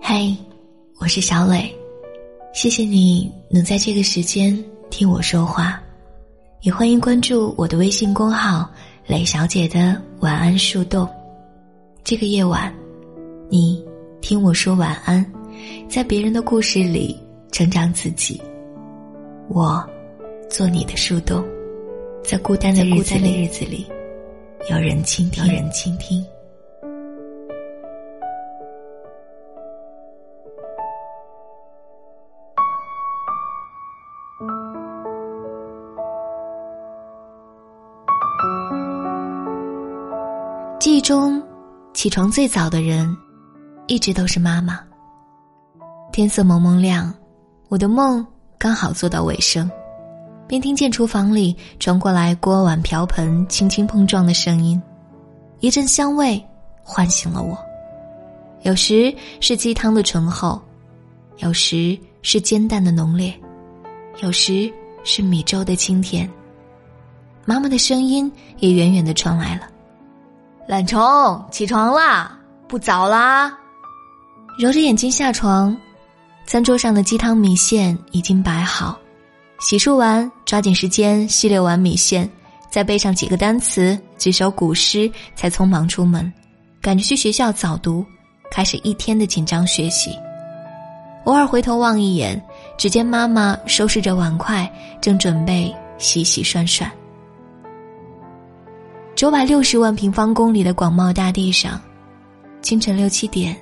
嗨，我是小磊，谢谢你能在这个时间听我说话，也欢迎关注我的微信公号“磊小姐的晚安树洞”。这个夜晚，你听我说晚安，在别人的故事里成长自己。我做你的树洞，在孤单的日子里，有人倾听，有人倾听。记忆中，起床最早的人，一直都是妈妈。天色蒙蒙亮，我的梦刚好做到尾声，便听见厨房里传过来锅碗瓢盆轻轻碰撞的声音，一阵香味唤醒了我。有时是鸡汤的醇厚，有时是煎蛋的浓烈，有时是米粥的清甜。妈妈的声音也远远的传来了。懒虫，起床啦！不早啦。揉着眼睛下床，餐桌上的鸡汤米线已经摆好。洗漱完，抓紧时间吸溜完米线，再背上几个单词，几首古诗，才匆忙出门，赶着去学校早读，开始一天的紧张学习。偶尔回头望一眼，只见妈妈收拾着碗筷，正准备洗洗涮涮。九百六十万平方公里的广袤大地上，清晨六七点，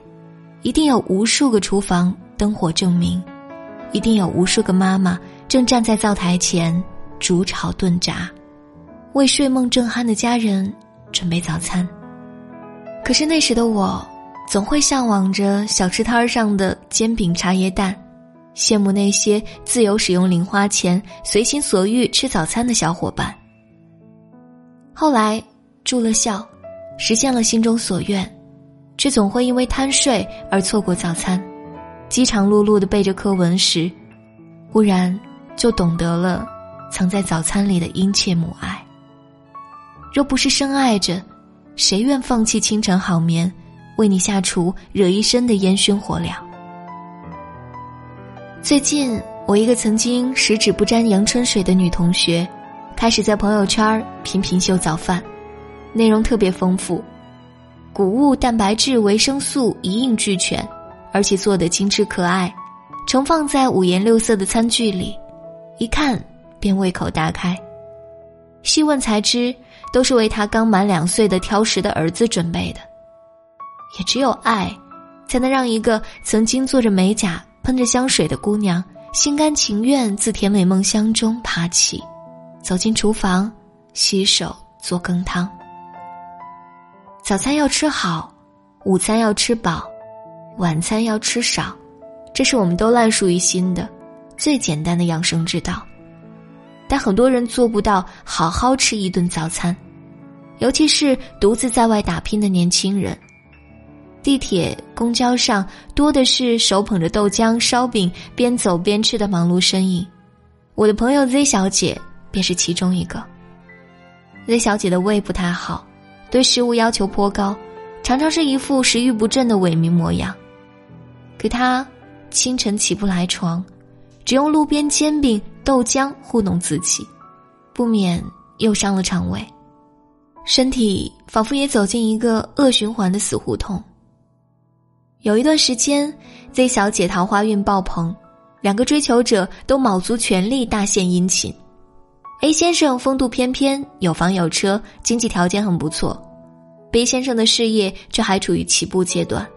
一定有无数个厨房灯火正明，一定有无数个妈妈正站在灶台前煮炒炖炸，为睡梦正酣的家人准备早餐。可是那时的我，总会向往着小吃摊上的煎饼茶叶蛋，羡慕那些自由使用零花钱、随心所欲吃早餐的小伙伴。后来住了校，实现了心中所愿，却总会因为贪睡而错过早餐。饥肠辘辘的背着课文时，忽然就懂得了藏在早餐里的殷切母爱。若不是深爱着，谁愿放弃清晨好眠，为你下厨惹一身的烟熏火燎？最近，我一个曾经十指不沾阳春水的女同学。开始在朋友圈频频秀早饭，内容特别丰富，谷物、蛋白质、维生素一应俱全，而且做的精致可爱，盛放在五颜六色的餐具里，一看便胃口大开。细问才知，都是为他刚满两岁的挑食的儿子准备的。也只有爱，才能让一个曾经做着美甲、喷着香水的姑娘，心甘情愿自甜美梦乡中爬起。走进厨房，洗手做羹汤。早餐要吃好，午餐要吃饱，晚餐要吃少，这是我们都烂熟于心的最简单的养生之道。但很多人做不到好好吃一顿早餐，尤其是独自在外打拼的年轻人。地铁、公交上多的是手捧着豆浆、烧饼，边走边吃的忙碌身影。我的朋友 Z 小姐。便是其中一个。Z 小姐的胃不太好，对食物要求颇高，常常是一副食欲不振的萎靡模样。可她清晨起不来床，只用路边煎饼、豆浆糊弄自己，不免又伤了肠胃，身体仿佛也走进一个恶循环的死胡同。有一段时间，Z 小姐桃花运爆棚，两个追求者都卯足全力大献殷勤。A 先生风度翩翩，有房有车，经济条件很不错。B 先生的事业却还处于起步阶段，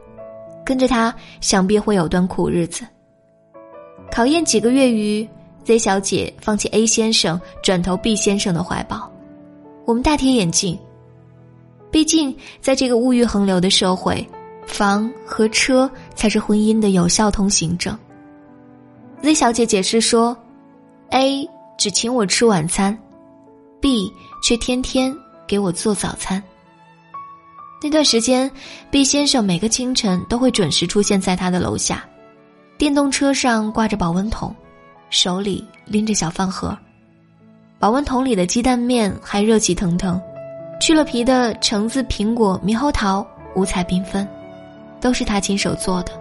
跟着他想必会有段苦日子。考验几个月余，Z 小姐放弃 A 先生，转投 B 先生的怀抱。我们大跌眼镜，毕竟在这个物欲横流的社会，房和车才是婚姻的有效通行证。Z 小姐解释说：“A。”只请我吃晚餐，B 却天天给我做早餐。那段时间，B 先生每个清晨都会准时出现在他的楼下，电动车上挂着保温桶，手里拎着小饭盒，保温桶里的鸡蛋面还热气腾腾，去了皮的橙子、苹果、猕猴桃，五彩缤纷，都是他亲手做的。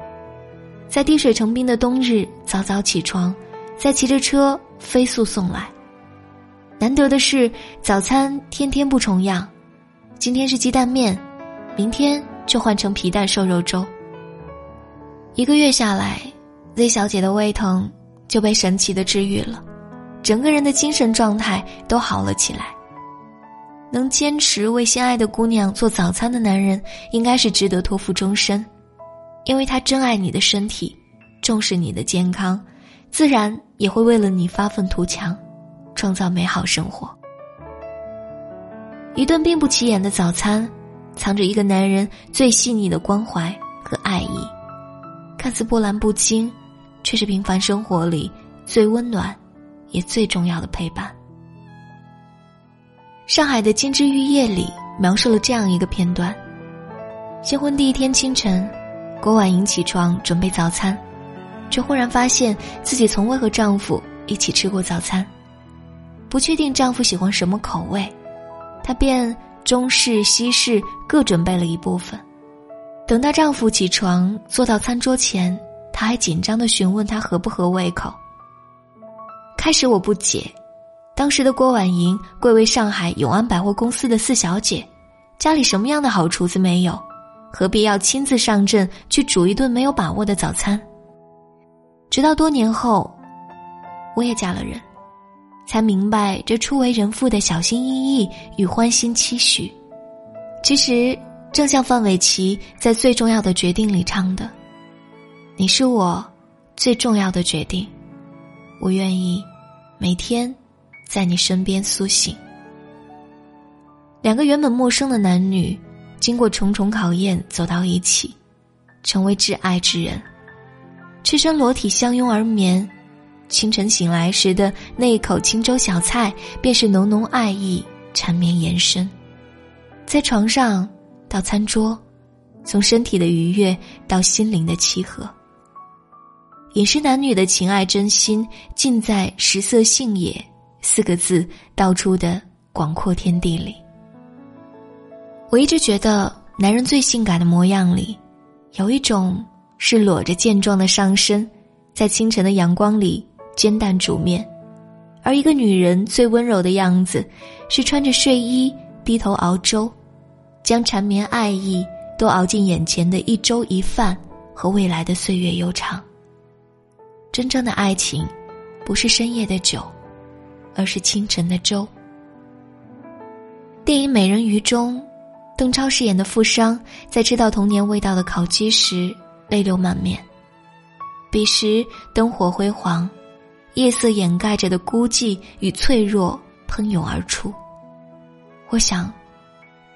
在滴水成冰的冬日，早早起床，再骑着车飞速送来。难得的是，早餐天天不重样，今天是鸡蛋面，明天就换成皮蛋瘦肉粥。一个月下来，Z 小姐的胃疼就被神奇的治愈了，整个人的精神状态都好了起来。能坚持为心爱的姑娘做早餐的男人，应该是值得托付终身，因为他珍爱你的身体，重视你的健康，自然也会为了你发愤图强。创造美好生活。一顿并不起眼的早餐，藏着一个男人最细腻的关怀和爱意，看似波澜不惊，却是平凡生活里最温暖，也最重要的陪伴。上海的金枝玉叶里描述了这样一个片段：新婚第一天清晨，郭婉莹起床准备早餐，却忽然发现自己从未和丈夫一起吃过早餐。不确定丈夫喜欢什么口味，她便中式、西式各准备了一部分。等到丈夫起床坐到餐桌前，他还紧张的询问他合不合胃口。开始我不解，当时的郭婉莹贵为上海永安百货公司的四小姐，家里什么样的好厨子没有，何必要亲自上阵去煮一顿没有把握的早餐？直到多年后，我也嫁了人。才明白这初为人父的小心翼翼与欢欣期许，其实正像范玮琪在最重要的决定里唱的：“你是我最重要的决定，我愿意每天在你身边苏醒。”两个原本陌生的男女，经过重重考验走到一起，成为挚爱之人，赤身裸体相拥而眠。清晨醒来时的那一口清粥小菜，便是浓浓爱意缠绵延伸。在床上到餐桌，从身体的愉悦到心灵的契合，饮食男女的情爱真心，尽在“食色性也”四个字道出的广阔天地里。我一直觉得，男人最性感的模样里，有一种是裸着健壮的上身，在清晨的阳光里。煎蛋煮面，而一个女人最温柔的样子，是穿着睡衣低头熬粥，将缠绵爱意都熬进眼前的一粥一饭和未来的岁月悠长。真正的爱情，不是深夜的酒，而是清晨的粥。电影《美人鱼》中，邓超饰演的富商在吃到童年味道的烤鸡时，泪流满面。彼时灯火辉煌。夜色掩盖着的孤寂与脆弱喷涌而出。我想，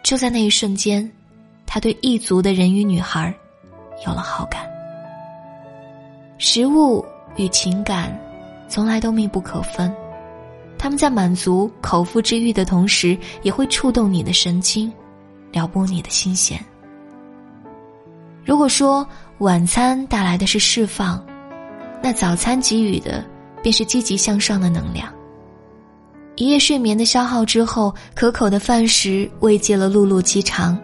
就在那一瞬间，他对异族的人鱼女孩有了好感。食物与情感从来都密不可分，他们在满足口腹之欲的同时，也会触动你的神经，撩拨你的心弦。如果说晚餐带来的是释放，那早餐给予的。便是积极向上的能量。一夜睡眠的消耗之后，可口的饭食慰藉了碌碌饥肠，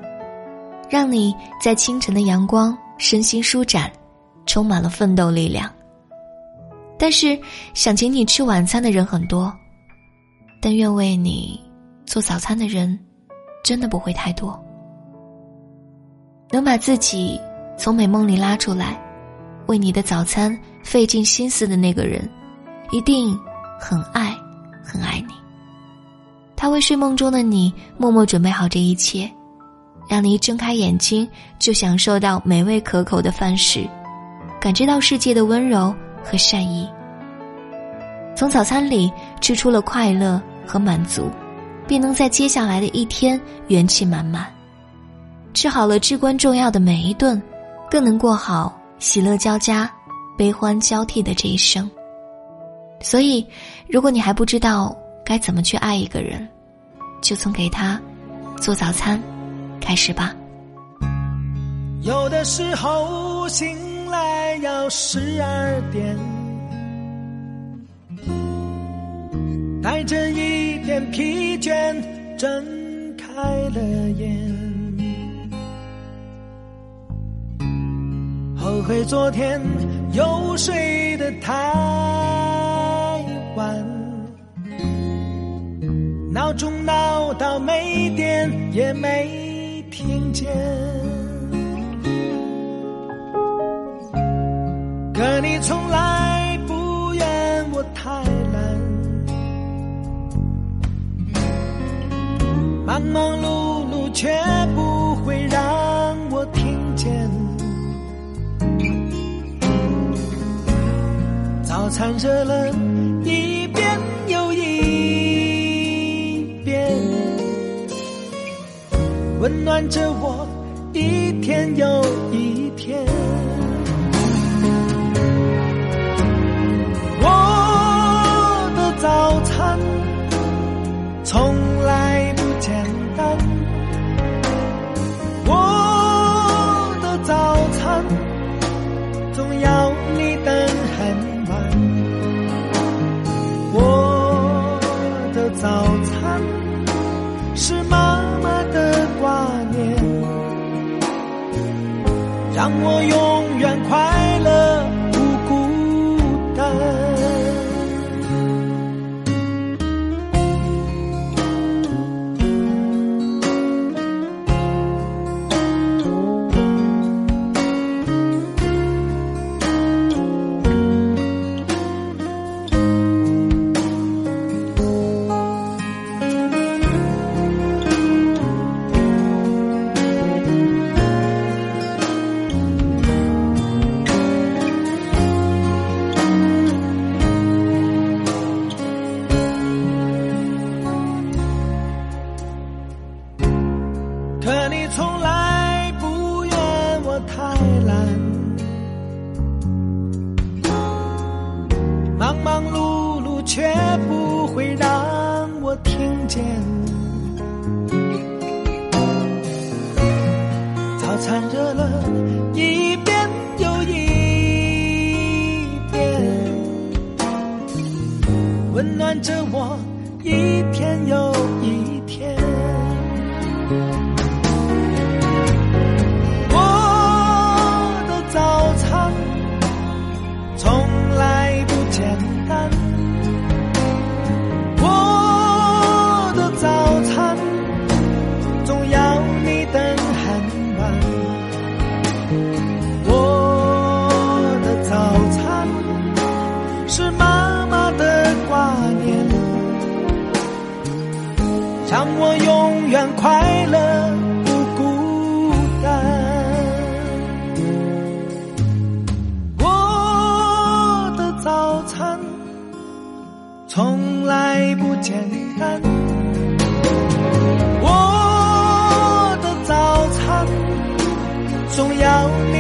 让你在清晨的阳光身心舒展，充满了奋斗力量。但是，想请你吃晚餐的人很多，但愿为你做早餐的人，真的不会太多。能把自己从美梦里拉出来，为你的早餐费尽心思的那个人。一定很爱，很爱你。他为睡梦中的你默默准备好这一切，让你一睁开眼睛就享受到美味可口的饭食，感知到世界的温柔和善意。从早餐里吃出了快乐和满足，便能在接下来的一天元气满满。吃好了至关重要的每一顿，更能过好喜乐交加、悲欢交替的这一生。所以，如果你还不知道该怎么去爱一个人，就从给他做早餐开始吧。有的时候醒来要十二点，带着一点疲倦睁开了眼。后悔昨天又睡得太晚，闹钟闹到没电也没听见。忙忙碌碌却不会让我听见。早餐热了一遍又一遍，温暖着我一天又一天。我看着我一天又一让快乐不孤单。我的早餐从来不简单，我的早餐总要你